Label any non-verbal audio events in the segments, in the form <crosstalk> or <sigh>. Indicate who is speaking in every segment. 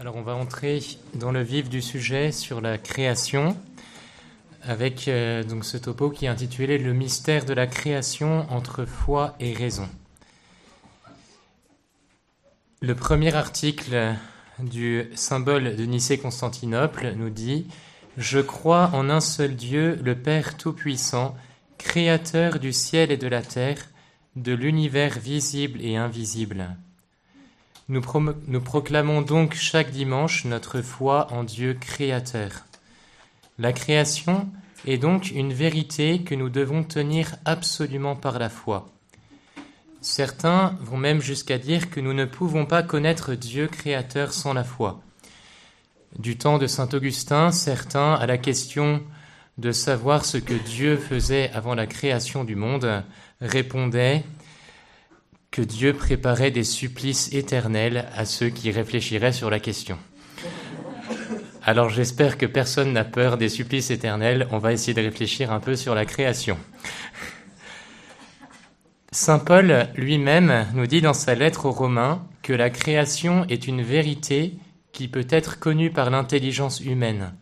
Speaker 1: Alors on va entrer dans le vif du sujet sur la création avec euh, donc ce topo qui est intitulé Le mystère de la création entre foi et raison. Le premier article du symbole de Nicée-Constantinople nous dit Je crois en un seul Dieu, le Père Tout-Puissant, Créateur du ciel et de la terre, de l'univers visible et invisible nous, proclamons donc chaque dimanche notre foi en Dieu créateur. La création est donc une vérité que nous devons tenir absolument par la foi. Certains vont même jusqu'à dire que nous ne pouvons pas connaître Dieu créateur sans la foi. Du temps de Saint Augustin, certains, à la question de savoir ce que Dieu faisait avant la création du monde, répondaient que Dieu préparait des supplices éternels à ceux qui réfléchiraient sur la question. Alors j'espère que personne n'a peur des supplices éternels. On va essayer de réfléchir un peu sur la création. Saint Paul lui-même nous dit dans sa lettre aux Romains que la création est une vérité qui peut être connue par l'intelligence humaine.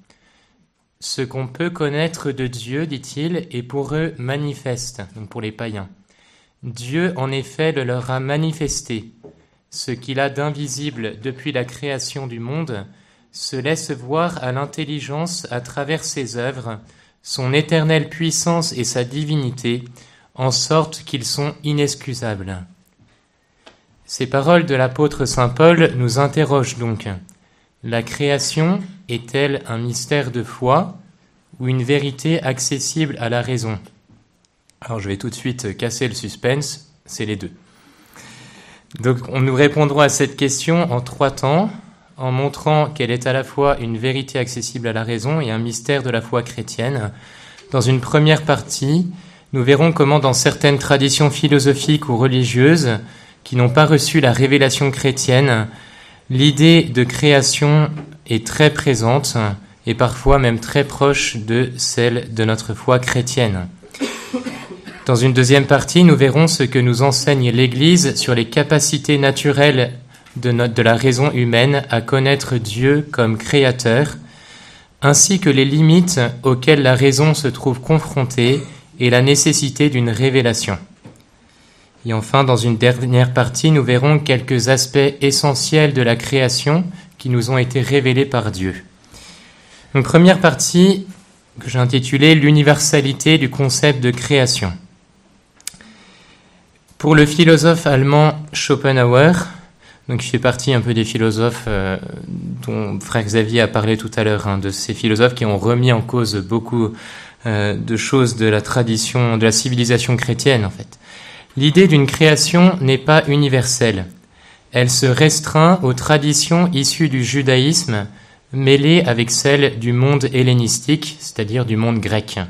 Speaker 1: Ce qu'on peut connaître de Dieu, dit-il, est pour eux manifeste, donc pour les païens. Dieu en effet le leur a manifesté. Ce qu'il a d'invisible depuis la création du monde se laisse voir à l'intelligence à travers ses œuvres, son éternelle puissance et sa divinité, en sorte qu'ils sont inexcusables. Ces paroles de l'apôtre Saint Paul nous interrogent donc. La création est-elle un mystère de foi ou une vérité accessible à la raison? Alors je vais tout de suite casser le suspense, c'est les deux. Donc on nous répondrons à cette question en trois temps, en montrant qu'elle est à la fois une vérité accessible à la raison et un mystère de la foi chrétienne. Dans une première partie, nous verrons comment dans certaines traditions philosophiques ou religieuses qui n'ont pas reçu la révélation chrétienne, l'idée de création est très présente et parfois même très proche de celle de notre foi chrétienne. Dans une deuxième partie, nous verrons ce que nous enseigne l'Église sur les capacités naturelles de, la raison humaine à connaître Dieu comme créateur, ainsi que les limites auxquelles la raison se trouve confrontée et la nécessité d'une révélation. Et enfin, dans une dernière partie, nous verrons quelques aspects essentiels de la création qui nous ont été révélés par Dieu. Une première partie que j'ai intitulée L'universalité du concept de création. Pour le philosophe allemand Schopenhauer, donc il fait partie un peu des philosophes euh, dont frère Xavier a parlé tout à l'heure, de ces philosophes qui ont remis en cause beaucoup euh, de choses de la tradition, de la civilisation chrétienne en fait. L'idée d'une création n'est pas universelle. Elle se restreint aux traditions issues du judaïsme mêlées avec celles du monde hellénistique, c'est-à-dire du monde grec.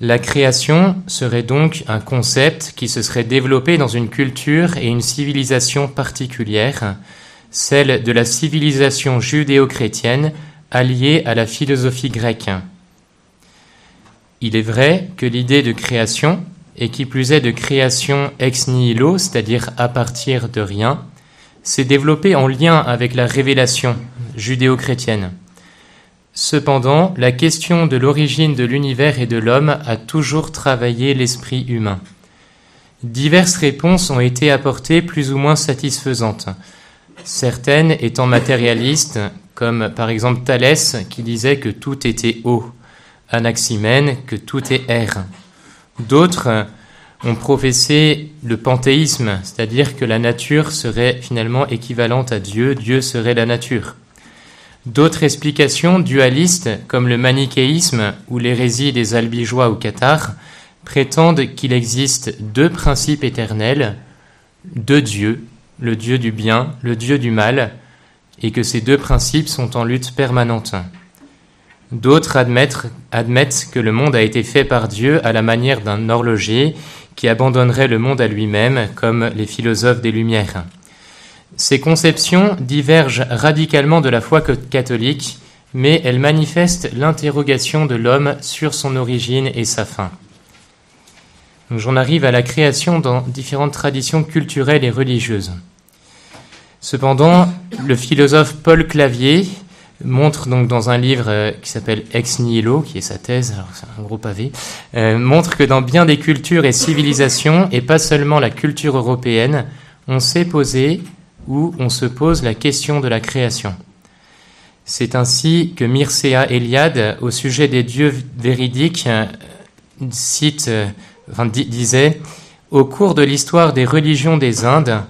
Speaker 1: La création serait donc un concept qui se serait développé dans une culture et une civilisation particulière, celle de la civilisation judéo-chrétienne alliée à la philosophie grecque. Il est vrai que l'idée de création, et qui plus est de création ex nihilo, c'est-à-dire à partir de rien, s'est développée en lien avec la révélation judéo-chrétienne. Cependant, la question de l'origine de l'univers et de l'homme a toujours travaillé l'esprit humain. Diverses réponses ont été apportées plus ou moins satisfaisantes, certaines étant matérialistes, comme par exemple Thalès qui disait que tout était eau, Anaximène que tout est air. D'autres ont professé le panthéisme, c'est-à-dire que la nature serait finalement équivalente à Dieu, Dieu serait la nature. D'autres explications dualistes, comme le manichéisme ou l'hérésie des albigeois au Qatar, prétendent qu'il existe deux principes éternels, deux dieux, le dieu du bien, le dieu du mal, et que ces deux principes sont en lutte permanente. D'autres admettent, admettent, que le monde a été fait par Dieu à la manière d'un horloger qui abandonnerait le monde à lui-même, comme les philosophes des Lumières. Ces conceptions divergent radicalement de la foi catholique, mais elles manifestent l'interrogation de l'homme sur son origine et sa fin. J'en arrive à la création dans différentes traditions culturelles et religieuses. Cependant, le philosophe Paul Clavier montre donc dans un livre euh, qui s'appelle Ex Nihilo, qui est sa thèse, c'est un gros pavé, euh, montre que dans bien des cultures et civilisations, et pas seulement la culture européenne, on s'est posé ou on se pose la question de la création. C'est ainsi que Mircea Eliade, au sujet des dieux véridiques, cite, disait Au cours de l'histoire des religions des Indes,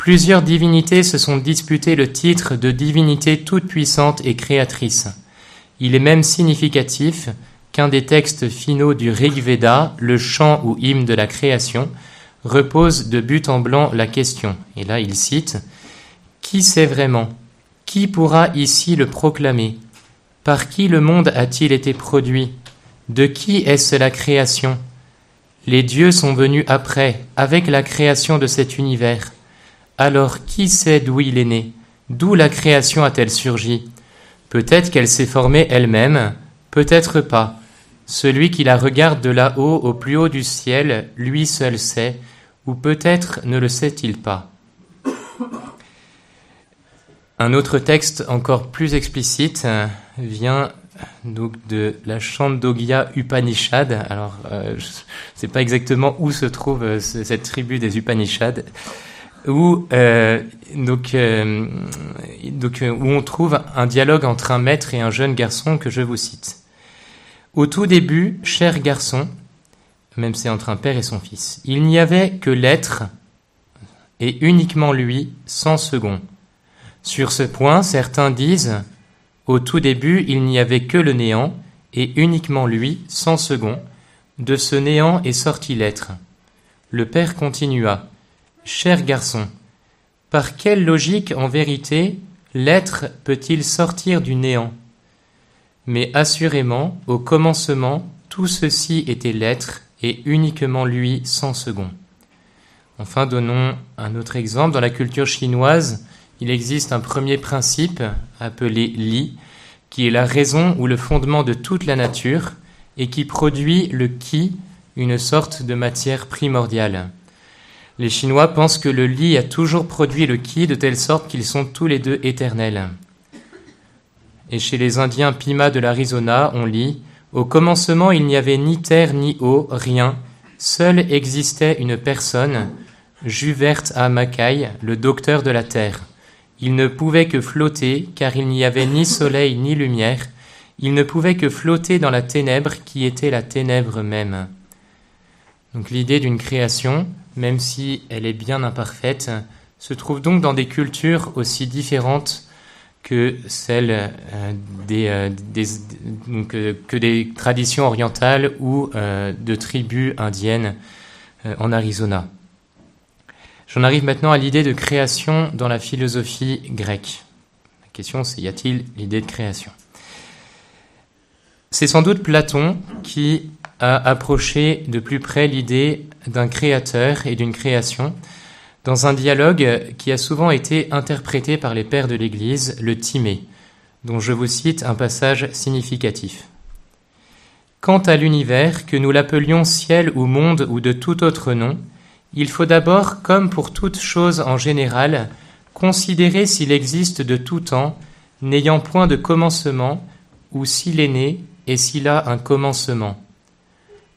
Speaker 1: Plusieurs divinités se sont disputées le titre de divinité toute-puissante et créatrice. Il est même significatif qu'un des textes finaux du Rig Veda, le chant ou hymne de la création, repose de but en blanc la question. Et là, il cite Qui sait vraiment? Qui pourra ici le proclamer? Par qui le monde a-t-il été produit? De qui est-ce la création? Les dieux sont venus après, avec la création de cet univers. Alors qui sait d'où il est né? D'où la création a-t-elle surgi? Peut-être qu'elle s'est formée elle-même, peut-être pas. Celui qui la regarde de là-haut au plus haut du ciel, lui seul sait, ou peut-être ne le sait-il pas. Un autre texte encore plus explicite euh, vient de la Chandogya Upanishad. Alors, euh, je ne sais pas exactement où se trouve euh, cette tribu des Upanishads où, où on trouve un dialogue entre un maître et un jeune garçon que je vous cite. Au tout début, cher garçon, même c'est entre un père et son fils, il n'y avait que l'être et uniquement lui, sans second. Sur ce point, certains disent Au tout début, il n'y avait que le néant et uniquement lui, sans second. De ce néant est sorti l'être. Le père continua Cher garçon, par quelle logique en vérité l'être peut-il sortir du néant? Mais assurément, au commencement, tout ceci était l'être et uniquement lui sans second. Enfin, donnons un autre exemple. Dans la culture chinoise, il existe un premier principe appelé li, qui est la raison ou le fondement de toute la nature et qui produit le qui, une sorte de matière primordiale. Les Chinois pensent que le Li a toujours produit le Qi de telle sorte qu'ils sont tous les deux éternels. Et chez les Indiens Pima de l'Arizona, on lit Au commencement, il n'y avait ni terre ni eau, rien. Seule existait une personne, Juvert à Mackay, le docteur de la terre. Il ne pouvait que flotter, car il n'y avait ni soleil ni lumière. Il ne pouvait que flotter dans la ténèbre qui était la ténèbre même. Donc l'idée d'une création, même si elle est bien imparfaite, se trouve donc dans des cultures aussi différentes que celles euh, euh, euh, que des traditions orientales ou de tribus indiennes en Arizona. J'en arrive maintenant à l'idée de création dans la philosophie grecque. La question c'est y a-t-il l'idée de création? C'est sans doute Platon qui a approché de plus près l'idée d'un créateur et d'une création dans un dialogue qui a souvent été interprété par les pères de l'Église, le Timée, dont je vous cite un passage significatif. Quant à l'univers, que nous l'appelions ciel ou monde ou de tout autre nom, il faut d'abord, comme pour toute chose en général, considérer s'il existe de tout temps, n'ayant point de commencement, ou s'il est né et s'il a un commencement.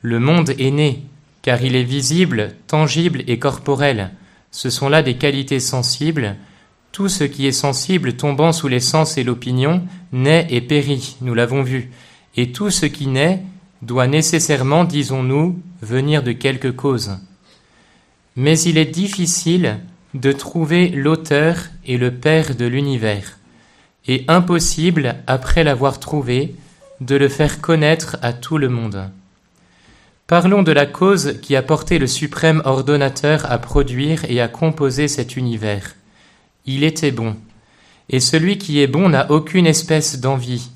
Speaker 1: Le monde est né, car il est visible, tangible et corporel. Ce sont là des qualités sensibles. Tout ce qui est sensible tombant sous les sens et l'opinion naît et périt, nous l'avons vu. Et tout ce qui naît doit nécessairement, disons-nous, venir de quelque cause. Mais il est difficile de trouver l'auteur et le père de l'univers, et impossible, après l'avoir trouvé, de le faire connaître à tout le monde. Parlons de la cause qui a porté le suprême ordonnateur à produire et à composer cet univers. Il était bon. Et celui qui est bon n'a aucune espèce d'envie.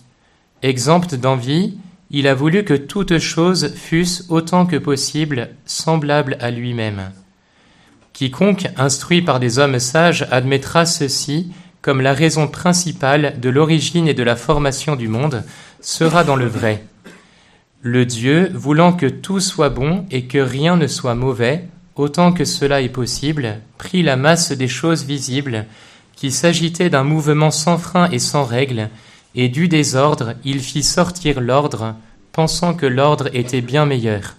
Speaker 1: Exempte d'envie, il a voulu que toutes choses fussent autant que possible semblables à lui-même. Quiconque, instruit par des hommes sages, admettra ceci comme la raison principale de l'origine et de la formation du monde, sera dans le vrai. Le Dieu, voulant que tout soit bon et que rien ne soit mauvais, autant que cela est possible, prit la masse des choses visibles, qu'il s'agitait d'un mouvement sans frein et sans règle, et du désordre, il fit sortir l'ordre, pensant que l'ordre était bien meilleur.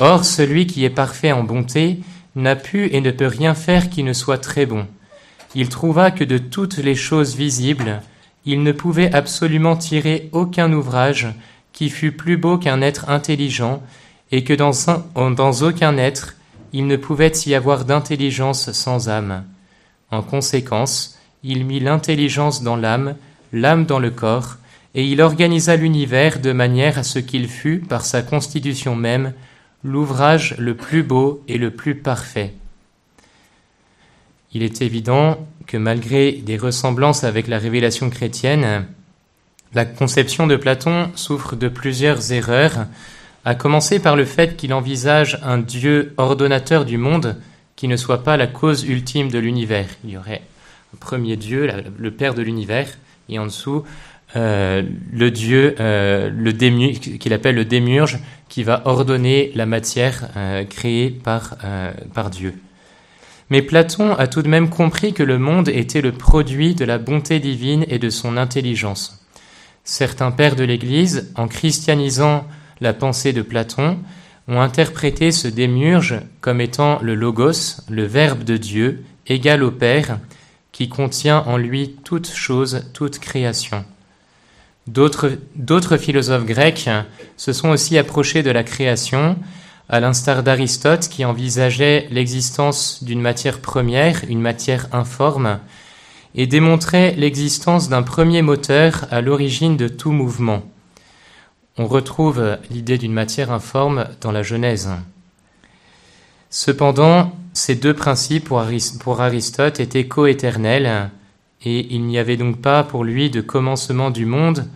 Speaker 1: Or, celui qui est parfait en bonté n'a pu et ne peut rien faire qui ne soit très bon. Il trouva que de toutes les choses visibles, il ne pouvait absolument tirer aucun ouvrage qui fût plus beau qu'un être intelligent, et que dans, dans aucun être il ne pouvait y avoir d'intelligence sans âme. En conséquence, il mit l'intelligence dans l'âme, l'âme dans le corps, et il organisa l'univers de manière à ce qu'il fût, par sa constitution même, l'ouvrage le plus beau et le plus parfait. Il est évident que malgré des ressemblances avec la révélation chrétienne, la conception de Platon souffre de plusieurs erreurs, à commencer par le fait qu'il envisage un Dieu ordonnateur du monde qui ne soit pas la cause ultime de l'univers. Il y aurait un premier Dieu, le Père de l'univers, et en dessous euh, le Dieu, euh, qu'il appelle le démurge, qui va ordonner la matière euh, créée par, par Dieu. Mais Platon a tout de même compris que le monde était le produit de la bonté divine et de son intelligence. Certains pères de l'Église, en christianisant la pensée de Platon, ont interprété ce démurge comme étant le logos, le Verbe de Dieu, égal au Père, qui contient en lui toute chose, toute création. D'autres philosophes grecs se sont aussi approchés de la création, à l'instar d'Aristote qui envisageait l'existence d'une matière première, une matière informe, et démontrait l'existence d'un premier moteur à l'origine de tout mouvement. On retrouve l'idée d'une matière informe dans la Genèse. Cependant, ces deux principes pour Aristote étaient coéternels, et il n'y avait donc pas pour lui de commencement du monde,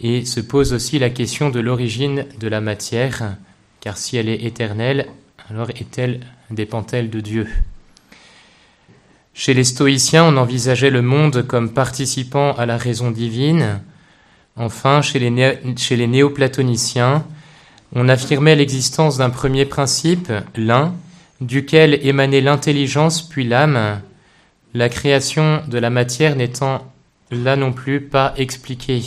Speaker 1: et se pose aussi la question de l'origine de la matière, car si elle est éternelle, alors est-elle, dépend-elle de Dieu? Chez les stoïciens, on envisageait le monde comme participant à la raison divine, Enfin, chez les, néoplatoniciens, on affirmait l'existence d'un premier principe, l'un, duquel émanait l'intelligence puis l'âme, la création de la matière n'étant là non plus pas expliquée,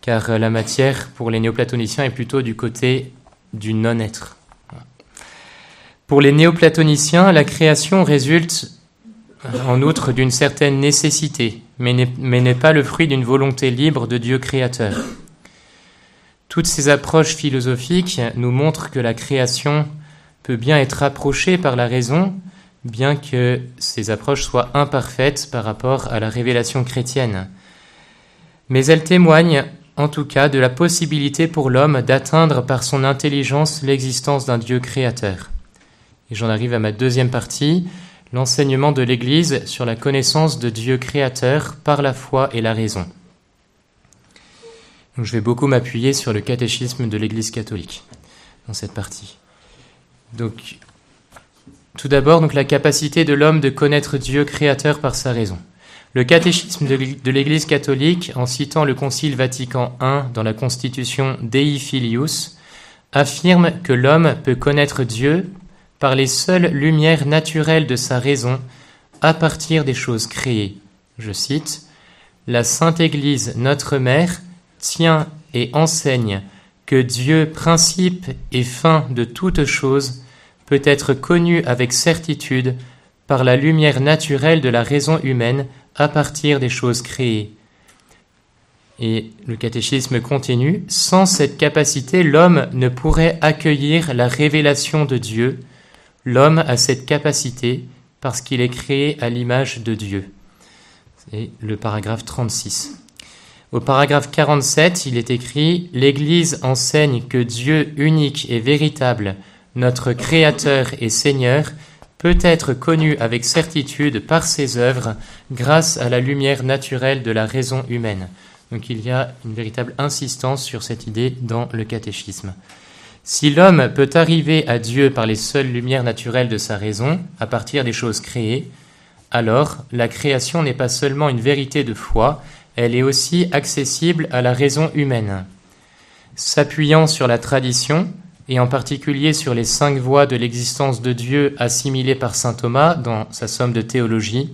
Speaker 1: car la matière, pour les néoplatoniciens, est plutôt du côté du non-être. Pour les néoplatoniciens, la création résulte en outre d'une certaine nécessité, mais n'est pas le fruit d'une volonté libre de Dieu créateur. Toutes ces approches philosophiques nous montrent que la création peut bien être approchée par la raison, bien que ces approches soient imparfaites par rapport à la révélation chrétienne. Mais elles témoignent en tout cas de la possibilité pour l'homme d'atteindre par son intelligence l'existence d'un Dieu créateur. Et j'en arrive à ma deuxième partie, l'enseignement de l'Église sur la connaissance de Dieu créateur par la foi et la raison. je vais beaucoup m'appuyer sur le catéchisme de l'Église catholique dans cette partie. Donc, tout d'abord, donc la capacité de l'homme de connaître Dieu créateur par sa raison. Le catéchisme de l'Église catholique, en citant le Concile Vatican I dans la Constitution Dei Filius, affirme que l'homme peut connaître Dieu par les seules lumières naturelles de sa raison à partir des choses créées. Je cite La Sainte Église, notre Mère, tient et enseigne que Dieu, principe et fin de toutes choses, peut être connu avec certitude par la lumière naturelle de la raison humaine à partir des choses créées. Et le catéchisme continue, sans cette capacité, l'homme ne pourrait accueillir la révélation de Dieu, L'homme a cette capacité parce qu'il est créé à l'image de Dieu. C'est le paragraphe 36. Au paragraphe 47, il est écrit L'Église enseigne que Dieu unique et véritable, notre Créateur et Seigneur, peut être connu avec certitude par ses œuvres grâce à la lumière naturelle de la raison humaine. Donc il y a une véritable insistance sur cette idée dans le catéchisme. Si l'homme peut arriver à Dieu par les seules lumières naturelles de sa raison, à partir des choses créées, alors la création n'est pas seulement une vérité de foi, elle est aussi accessible à la raison humaine. S'appuyant sur la tradition, et en particulier sur les cinq voies de l'existence de Dieu assimilées par saint Thomas dans sa somme de théologie,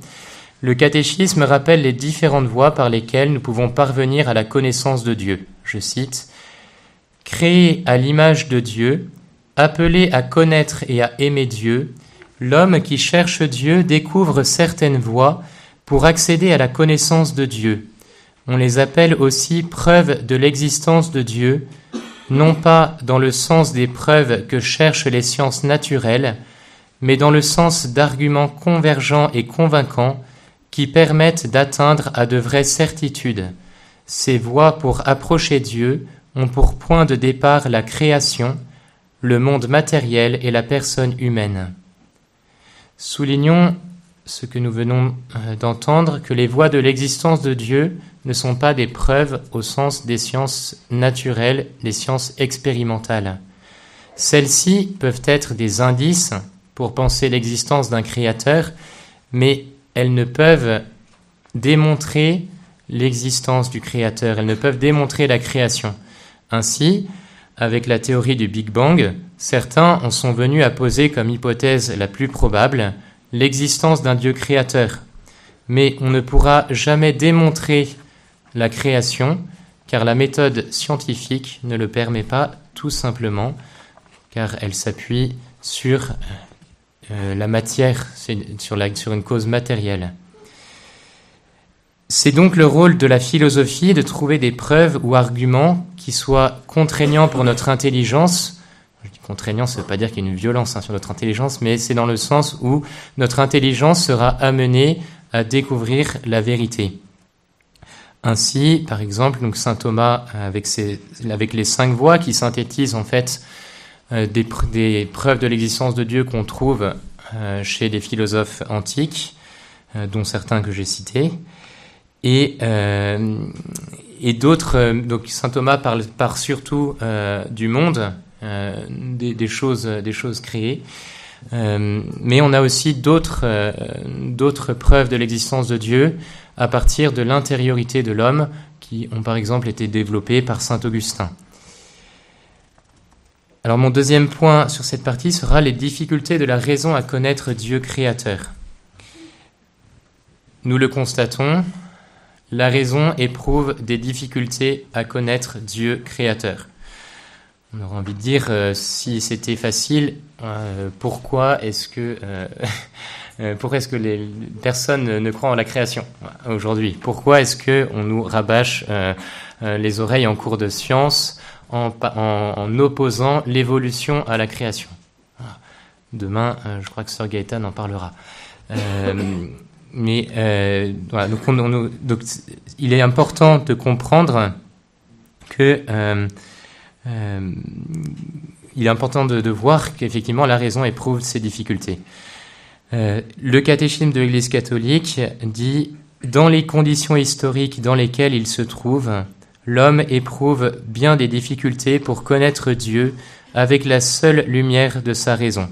Speaker 1: le catéchisme rappelle les différentes voies par lesquelles nous pouvons parvenir à la connaissance de Dieu. Je cite Créé à l'image de Dieu, appelé à connaître et à aimer Dieu, l'homme qui cherche Dieu découvre certaines voies pour accéder à la connaissance de Dieu. On les appelle aussi preuves de l'existence de Dieu, non pas dans le sens des preuves que cherchent les sciences naturelles, mais dans le sens d'arguments convergents et convaincants qui permettent d'atteindre à de vraies certitudes. Ces voies pour approcher Dieu ont pour point de départ la création, le monde matériel et la personne humaine. Soulignons ce que nous venons euh, d'entendre, que les voies de l'existence de Dieu ne sont pas des preuves au sens des sciences naturelles, des sciences expérimentales. Celles-ci peuvent être des indices pour penser l'existence d'un créateur, mais elles ne peuvent démontrer l'existence du créateur, elles ne peuvent démontrer la création. Ainsi, avec la théorie du Big Bang, certains en sont venus à poser comme hypothèse la plus probable l'existence d'un Dieu créateur. Mais on ne pourra jamais démontrer la création, car la méthode scientifique ne le permet pas tout simplement, car elle s'appuie sur euh, la matière, sur, une cause matérielle. C'est donc le rôle de la philosophie de trouver des preuves ou arguments qui soient contraignants pour notre intelligence. Contraignant, ça ne veut pas dire qu'il y a une violence hein, sur notre intelligence, mais c'est dans le sens où notre intelligence sera amenée à découvrir la vérité. Ainsi, par exemple, donc saint Thomas, avec, ses, avec les cinq voies qui synthétisent en fait euh, des, preuves de l'existence de Dieu qu'on trouve euh, chez des philosophes antiques, euh, dont certains que j'ai cités, et, et d'autres. donc saint Thomas parle, parle surtout du monde, des, des, choses, créées. mais on a aussi d'autres d'autres preuves de l'existence de Dieu à partir de l'intériorité de l'homme, qui ont par exemple été développées par saint Augustin. Alors mon deuxième point sur cette partie sera les difficultés de la raison à connaître Dieu créateur. Nous le constatons, la raison éprouve des difficultés à connaître Dieu créateur. On aurait envie de dire, euh, si c'était facile, euh, pourquoi est-ce que euh, <laughs> Euh, pourquoi est-ce que les personnes ne croient en la création aujourd'hui? Pourquoi est-ce que on nous rabâche les oreilles en cours de science en, opposant l'évolution à la création? Demain, je crois que Sir Gaëtan en parlera. <coughs> mais voilà, donc, il est important de comprendre que il est important de, voir qu'effectivement la raison éprouve ses difficultés. Euh, le catéchisme de l'Église catholique dit Dans les conditions historiques dans lesquelles il se trouve, l'homme éprouve bien des difficultés pour connaître Dieu avec la seule lumière de sa raison.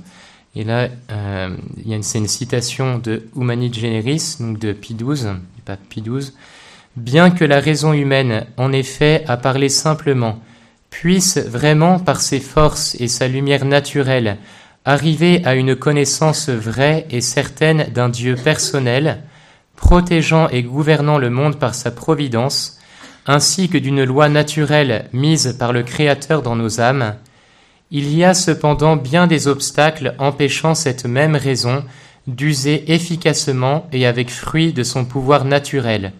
Speaker 1: Et là, euh, c'est une citation de Humanit Generis, donc de Pie XII, pape Pie XII. Bien que la raison humaine, en effet, à parler simplement, puisse vraiment par ses forces et sa lumière naturelle arriver à une connaissance vraie et certaine d'un Dieu personnel, protégeant et gouvernant le monde par sa providence, ainsi que d'une loi naturelle mise par le Créateur dans nos âmes, il y a cependant bien des obstacles empêchant cette même raison d'user efficacement et avec fruit de son pouvoir naturel,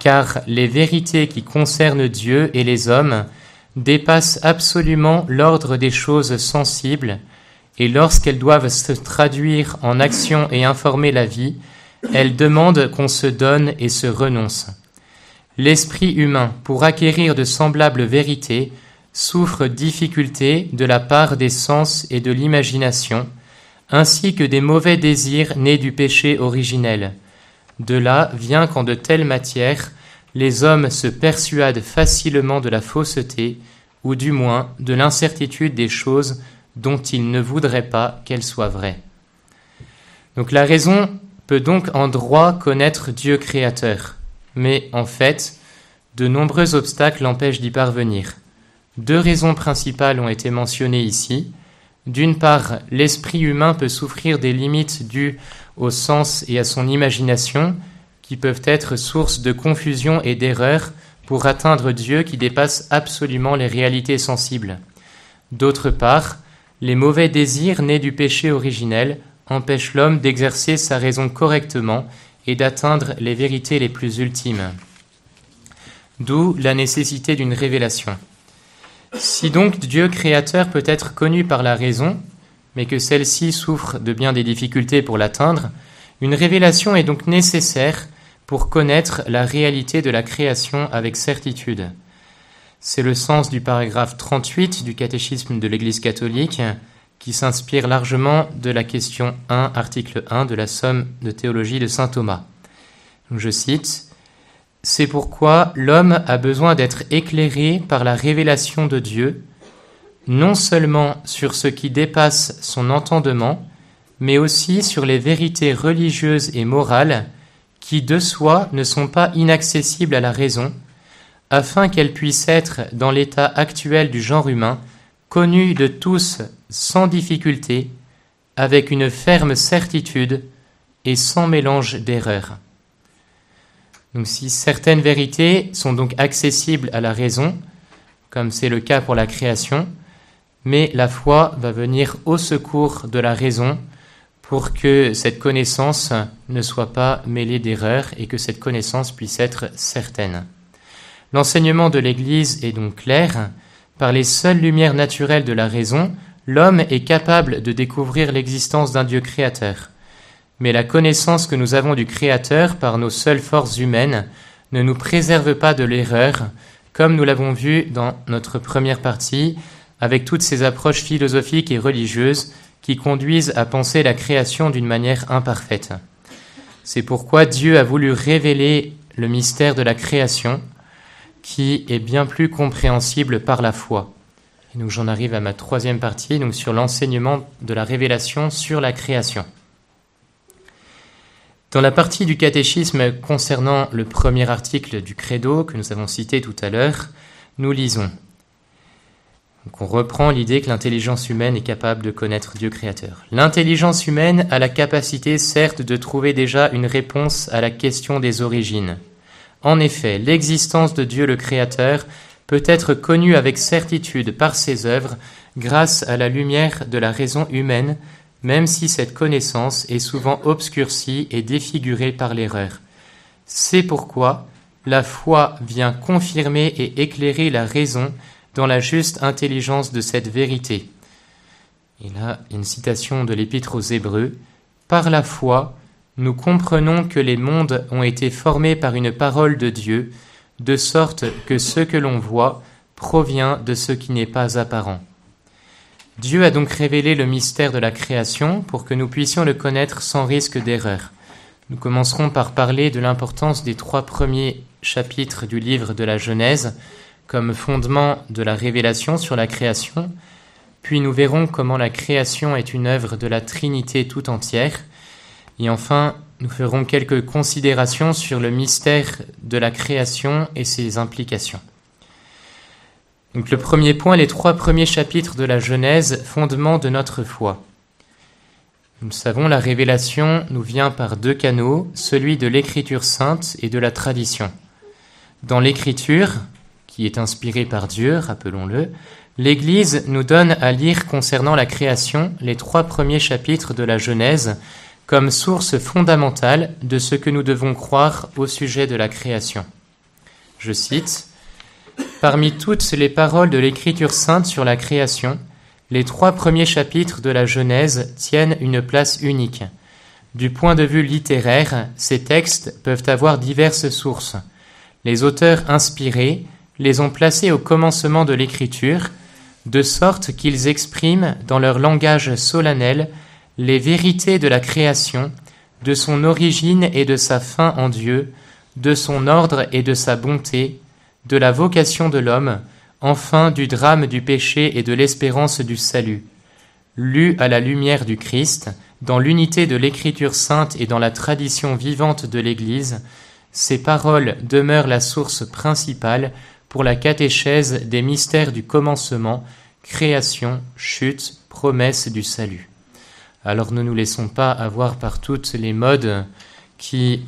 Speaker 1: car les vérités qui concernent Dieu et les hommes dépassent absolument l'ordre des choses sensibles, et lorsqu'elles doivent se traduire en action et informer la vie, elles demandent qu'on se donne et se renonce. L'esprit humain, pour acquérir de semblables vérités, souffre difficultés de la part des sens et de l'imagination, ainsi que des mauvais désirs nés du péché originel. De là vient qu'en de telles matières, les hommes se persuadent facilement de la fausseté, ou du moins de l'incertitude des choses dont il ne voudrait pas qu'elle soit vraie. Donc la raison peut donc en droit connaître Dieu créateur, mais en fait, de nombreux obstacles l'empêchent d'y parvenir. Deux raisons principales ont été mentionnées ici. D'une part, l'esprit humain peut souffrir des limites dues au sens et à son imagination, qui peuvent être source de confusion et d'erreur pour atteindre Dieu qui dépasse absolument les réalités sensibles. D'autre part, les mauvais désirs nés du péché originel empêchent l'homme d'exercer sa raison correctement et d'atteindre les vérités les plus ultimes. D'où la nécessité d'une révélation. Si donc Dieu créateur peut être connu par la raison, mais que celle-ci souffre de bien des difficultés pour l'atteindre, une révélation est donc nécessaire pour connaître la réalité de la création avec certitude. C'est le sens du paragraphe 38 du catéchisme de l'Église catholique qui s'inspire largement de la question 1, article 1 de la Somme de théologie de Saint Thomas. Je cite C'est pourquoi l'homme a besoin d'être éclairé par la révélation de Dieu, non seulement sur ce qui dépasse son entendement, mais aussi sur les vérités religieuses et morales qui de soi ne sont pas inaccessibles à la raison, afin qu'elles puissent être, dans l'état actuel du genre humain, connues de tous sans difficulté, avec une ferme certitude et sans mélange d'erreurs. Donc si certaines vérités sont donc accessibles à la raison, comme c'est le cas pour la création, mais la foi va venir au secours de la raison pour que cette connaissance ne soit pas mêlée d'erreurs et que cette connaissance puisse être certaine. L'enseignement de l'Église est donc clair. Par les seules lumières naturelles de la raison, l'homme est capable de découvrir l'existence d'un Dieu créateur. Mais la connaissance que nous avons du Créateur par nos seules forces humaines ne nous préserve pas de l'erreur, comme nous l'avons vu dans notre première partie, avec toutes ces approches philosophiques et religieuses qui conduisent à penser la création d'une manière imparfaite. C'est pourquoi Dieu a voulu révéler le mystère de la création, qui est bien plus compréhensible par la foi. Et donc j'en arrive à ma troisième partie, donc sur l'enseignement de la révélation sur la création. Dans la partie du catéchisme concernant le premier article du credo que nous avons cité tout à l'heure, nous lisons on reprend l'idée que l'intelligence humaine est capable de connaître Dieu créateur. L'intelligence humaine a la capacité certes de trouver déjà une réponse à la question des origines. En effet, l'existence de Dieu le créateur peut être connue avec certitude par ses œuvres grâce à la lumière de la raison humaine, même si cette connaissance est souvent obscurcie et défigurée par l'erreur. C'est pourquoi la foi vient confirmer et éclairer la raison dans la juste intelligence de cette vérité. Et là, une citation de l'Épître aux Hébreux. Par la foi, nous comprenons que les mondes ont été formés par une parole de Dieu, de sorte que ce que l'on voit provient de ce qui n'est pas apparent. Dieu a donc révélé le mystère de la création pour que nous puissions le connaître sans risque d'erreur. Nous commencerons par parler de l'importance des trois premiers chapitres du livre de la Genèse, comme fondement de la révélation sur la création, puis nous verrons comment la création est une œuvre de la Trinité tout entière, et enfin nous ferons quelques considérations sur le mystère de la création et ses implications. Donc le premier point, les trois premiers chapitres de la Genèse, fondement de notre foi. Nous savons, la révélation nous vient par deux canaux, celui de l'écriture sainte et de la tradition. Dans l'écriture, qui est inspiré par Dieu, rappelons-le, l'Église nous donne à lire concernant la création les trois premiers chapitres de la Genèse comme source fondamentale de ce que nous devons croire au sujet de la création. Je cite, Parmi toutes les paroles de l'Écriture sainte sur la création, les trois premiers chapitres de la Genèse tiennent une place unique. Du point de vue littéraire, ces textes peuvent avoir diverses sources. Les auteurs inspirés les ont placés au commencement de l'écriture, de sorte qu'ils expriment dans leur langage solennel les vérités de la création, de son origine et de sa fin en Dieu, de son ordre et de sa bonté, de la vocation de l'homme, enfin du drame du péché et de l'espérance du salut. Lus à la lumière du Christ, dans l'unité de l'écriture sainte et dans la tradition vivante de l'Église, ces paroles demeurent la source principale pour la catéchèse des mystères du commencement, création, chute, promesse du salut. Alors ne nous laissons pas avoir par toutes les modes qui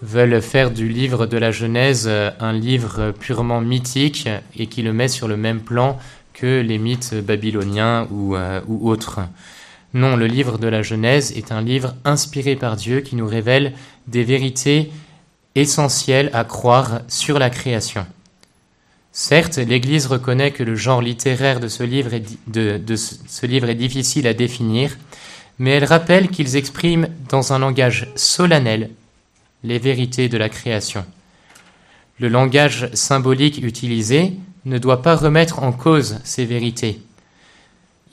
Speaker 1: veulent faire du livre de la Genèse un livre purement mythique et qui le met sur le même plan que les mythes babyloniens ou, ou autres. Non, le livre de la Genèse est un livre inspiré par Dieu qui nous révèle des vérités essentielles à croire sur la création. Certes, l'Église reconnaît que le genre littéraire de ce livre est, difficile à définir, mais elle rappelle qu'ils expriment dans un langage solennel les vérités de la création. Le langage symbolique utilisé ne doit pas remettre en cause ces vérités.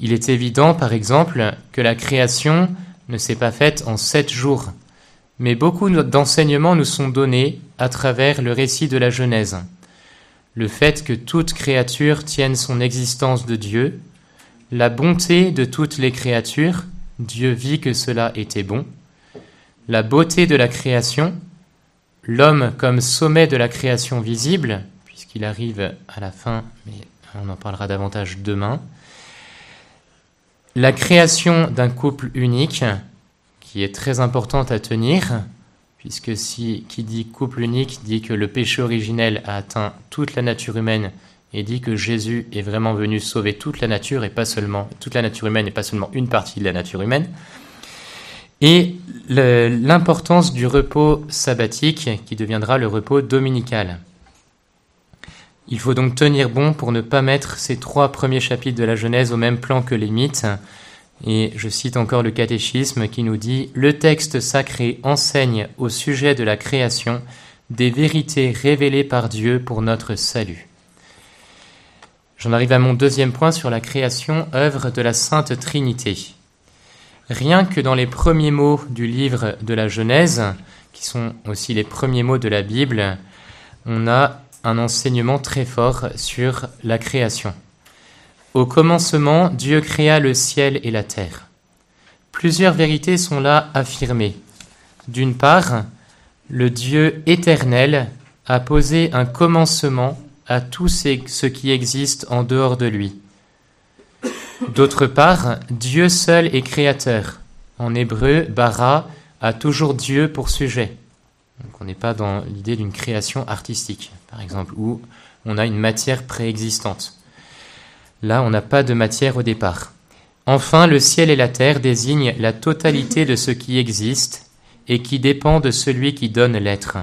Speaker 1: Il est évident, par exemple, que la création ne s'est pas faite en sept jours, mais beaucoup d'enseignements nous sont donnés à travers le récit de la Genèse. Le fait que toute créature tienne son existence de Dieu, la bonté de toutes les créatures, Dieu vit que cela était bon, la beauté de la création, l'homme comme sommet de la création visible, puisqu'il arrive à la fin, mais on en parlera davantage demain, la création d'un couple unique, qui est très importante à tenir, puisque si qui dit couple unique dit que le péché originel a atteint toute la nature humaine et dit que Jésus est vraiment venu sauver toute la nature et pas seulement toute la nature humaine et pas seulement une partie de la nature humaine. Et l'importance du repos sabbatique qui deviendra le repos dominical. Il faut donc tenir bon pour ne pas mettre ces trois premiers chapitres de la Genèse au même plan que les mythes. Et je cite encore le catéchisme qui nous dit Le texte sacré enseigne au sujet de la création des vérités révélées par Dieu pour notre salut. J'en arrive à mon deuxième point sur la création, œuvre de la Sainte Trinité. Rien que dans les premiers mots du livre de la Genèse, qui sont aussi les premiers mots de la Bible, on a un enseignement très fort sur la création. Au commencement, Dieu créa le ciel et la terre. Plusieurs vérités sont là affirmées. D'une part, le Dieu éternel a posé un commencement à tout ce qui existe en dehors de lui. D'autre part, Dieu seul est créateur. En hébreu, bara a toujours Dieu pour sujet. Donc on n'est pas dans l'idée d'une création artistique, par exemple, où on a une matière préexistante. Là, on n'a pas de matière au départ. Enfin, le ciel et la terre désignent la totalité de ce qui existe et qui dépend de celui qui donne l'être.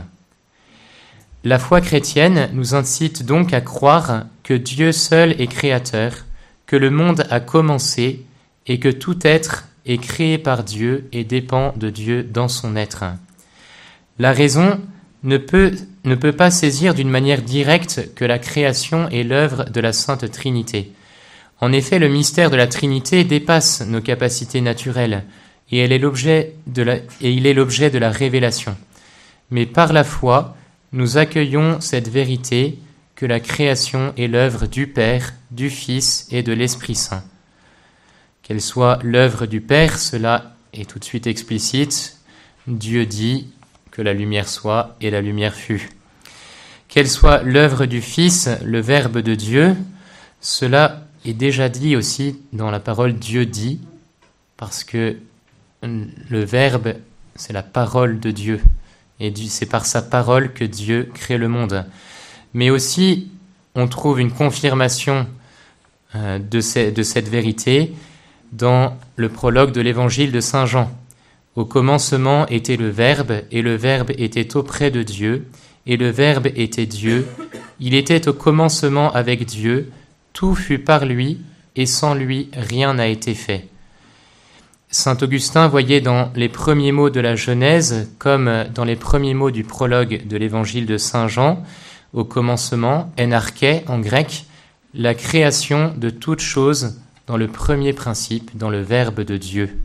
Speaker 1: La foi chrétienne nous incite donc à croire que Dieu seul est créateur, que le monde a commencé et que tout être est créé par Dieu et dépend de Dieu dans son être. La raison ne peut, ne peut pas saisir d'une manière directe que la création est l'œuvre de la Sainte Trinité. En effet, le mystère de la Trinité dépasse nos capacités naturelles et, il est l'objet de la révélation. Mais par la foi, nous accueillons cette vérité que la création est l'œuvre du Père, du Fils et de l'Esprit Saint. Qu'elle soit l'œuvre du Père, cela est tout de suite explicite. Dieu dit que la lumière soit et la lumière fut. Qu'elle soit l'œuvre du Fils, le Verbe de Dieu, cela est déjà dit aussi dans la parole Dieu dit, parce que le Verbe, c'est la parole de Dieu. Et c'est par sa parole que Dieu crée le monde. Mais aussi, on trouve une confirmation euh, de, de cette vérité dans le prologue de l'évangile de Saint Jean. Au commencement était le Verbe, et le Verbe était auprès de Dieu, et le Verbe était Dieu. Il était au commencement avec Dieu, tout fut par lui, et sans lui rien n'a été fait. Saint Augustin voyait dans les premiers mots de la Genèse, comme dans les premiers mots du prologue de l'évangile de Saint Jean, au commencement, enarché en grec, la création de toutes choses dans le premier principe, dans le Verbe de Dieu.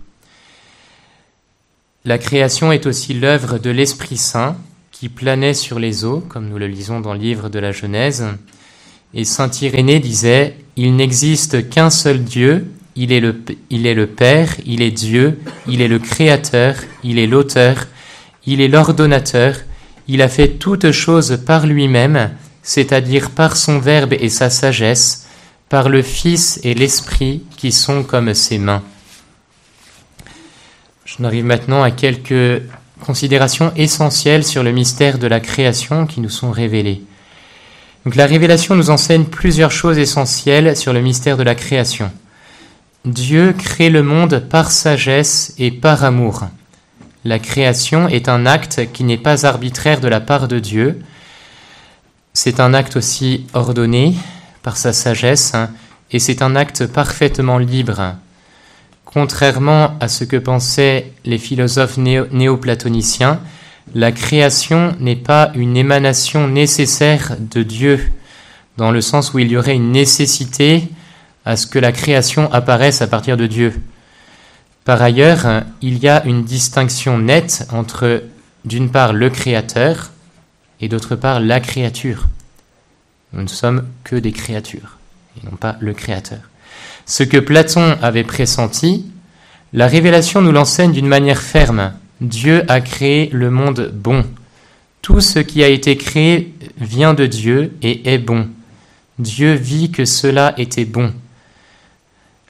Speaker 1: La création est aussi l'œuvre de l'Esprit Saint qui planait sur les eaux, comme nous le lisons dans le livre de la Genèse. Et Saint Irénée disait, Il n'existe qu'un seul Dieu, il est, le, Père, il est Dieu, il est le Créateur, il est l'auteur, il est l'ordonnateur, il a fait toutes choses par lui-même, c'est-à-dire par son Verbe et sa sagesse, par le Fils et l'Esprit qui sont comme ses mains. Je arrive maintenant à quelques considérations essentielles sur le mystère de la création qui nous sont révélées. La révélation nous enseigne plusieurs choses essentielles sur le mystère de la création. Dieu crée le monde par sagesse et par amour. La création est un acte qui n'est pas arbitraire de la part de Dieu. C'est un acte aussi ordonné par sa sagesse hein, et c'est un acte parfaitement libre. Contrairement à ce que pensaient les philosophes néoplatoniciens, la création n'est pas une émanation nécessaire de Dieu, dans le sens où il y aurait une nécessité à ce que la création apparaisse à partir de Dieu. Par ailleurs, il y a une distinction nette entre, d'une part, le Créateur et d'autre part, la créature. Nous ne sommes que des créatures, et non pas le Créateur. Ce que Platon avait pressenti, la révélation nous l'enseigne d'une manière ferme. Dieu a créé le monde bon. Tout ce qui a été créé vient de Dieu et est bon. Dieu vit que cela était bon.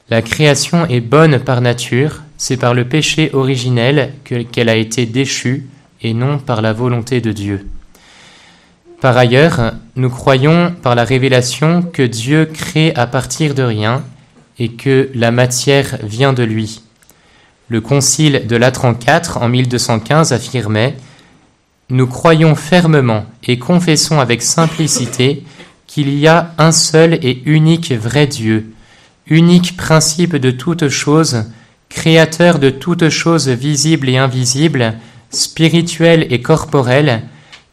Speaker 1: La création est bonne par nature, c'est par le péché originel qu'elle a été déchue et non par la volonté de Dieu. Par ailleurs, nous croyons par la révélation que Dieu crée à partir de rien et que la matière vient de lui. Le concile de Latran IV en 1215 affirmait Nous croyons fermement et confessons avec simplicité qu'il y a un seul et unique vrai Dieu, unique principe de toutes choses, créateur de toutes choses visibles et invisibles, spirituelles et corporelles,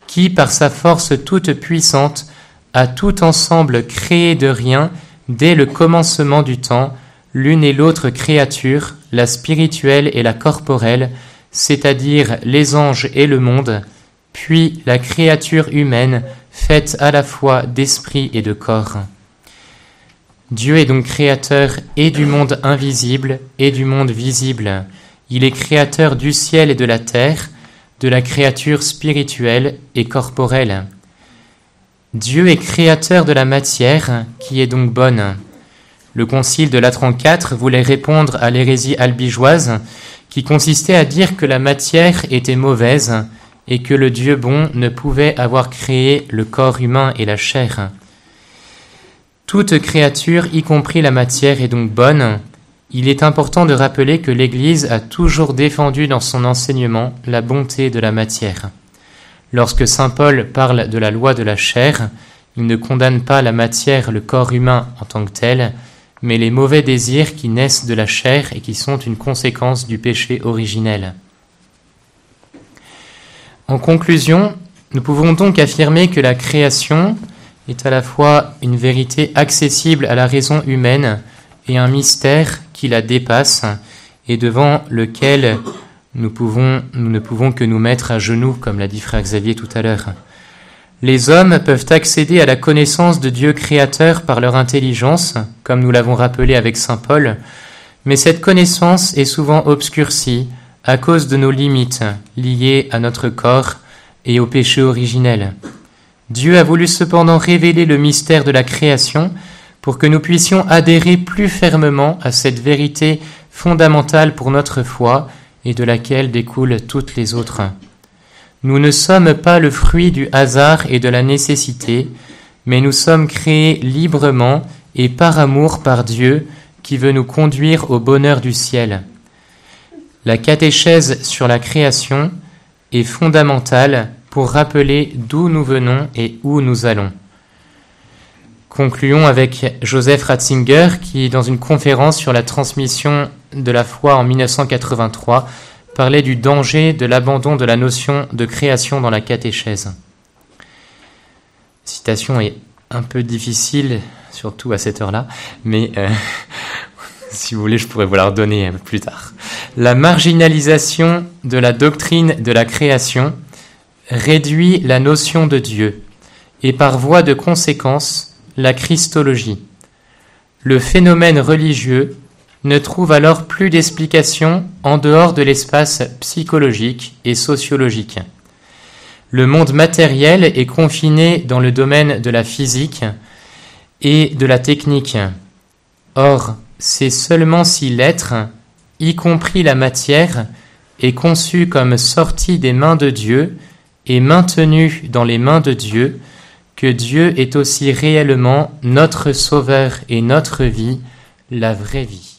Speaker 1: qui, par sa force toute puissante, a tout ensemble créé de rien dès le commencement du temps, l'une et l'autre créature, la spirituelle et la corporelle, c'est-à-dire les anges et le monde, puis la créature humaine, faite à la fois d'esprit et de corps. Dieu est donc créateur et du monde invisible et du monde visible. Il est créateur du ciel et de la terre, de la créature spirituelle et corporelle. Dieu est créateur de la matière, qui est donc bonne. Le concile de Latran IV voulait répondre à l'hérésie albigeoise, qui consistait à dire que la matière était mauvaise et que le Dieu bon ne pouvait avoir créé le corps humain et la chair. Toute créature, y compris la matière, est donc bonne. Il est important de rappeler que l'Église a toujours défendu dans son enseignement la bonté de la matière. Lorsque Saint Paul parle de la loi de la chair, il ne condamne pas la matière, le corps humain en tant que tel, mais les mauvais désirs qui naissent de la chair et qui sont une conséquence du péché originel. En conclusion, nous pouvons donc affirmer que la création, est à la fois une vérité accessible à la raison humaine et un mystère qui la dépasse et devant lequel nous, ne pouvons que nous mettre à genoux, comme l'a dit frère Xavier tout à l'heure. Les hommes peuvent accéder à la connaissance de Dieu créateur par leur intelligence, comme nous l'avons rappelé avec Saint Paul, mais cette connaissance est souvent obscurcie à cause de nos limites liées à notre corps et au péché originel. Dieu a voulu cependant révéler le mystère de la création pour que nous puissions adhérer plus fermement à cette vérité fondamentale pour notre foi et de laquelle découlent toutes les autres. Nous ne sommes pas le fruit du hasard et de la nécessité, mais nous sommes créés librement et par amour par Dieu qui veut nous conduire au bonheur du ciel. La catéchèse sur la création est fondamentale pour rappeler d'où nous venons et où nous allons. Concluons avec Joseph Ratzinger qui, dans une conférence sur la transmission de la foi en 1983, parlait du danger de l'abandon de la notion de création dans la catéchèse. Citation est un peu difficile, surtout à cette heure-là, mais euh, <laughs> si vous voulez, je pourrais vous la redonner plus tard. La marginalisation de la doctrine de la création réduit la notion de Dieu et par voie de conséquence la Christologie. Le phénomène religieux ne trouve alors plus d'explication en dehors de l'espace psychologique et sociologique. Le monde matériel est confiné dans le domaine de la physique et de la technique. Or, c'est seulement si l'être, y compris la matière, est conçu comme sorti des mains de Dieu et maintenu dans les mains de Dieu, que Dieu est aussi réellement notre Sauveur et notre vie, la vraie vie.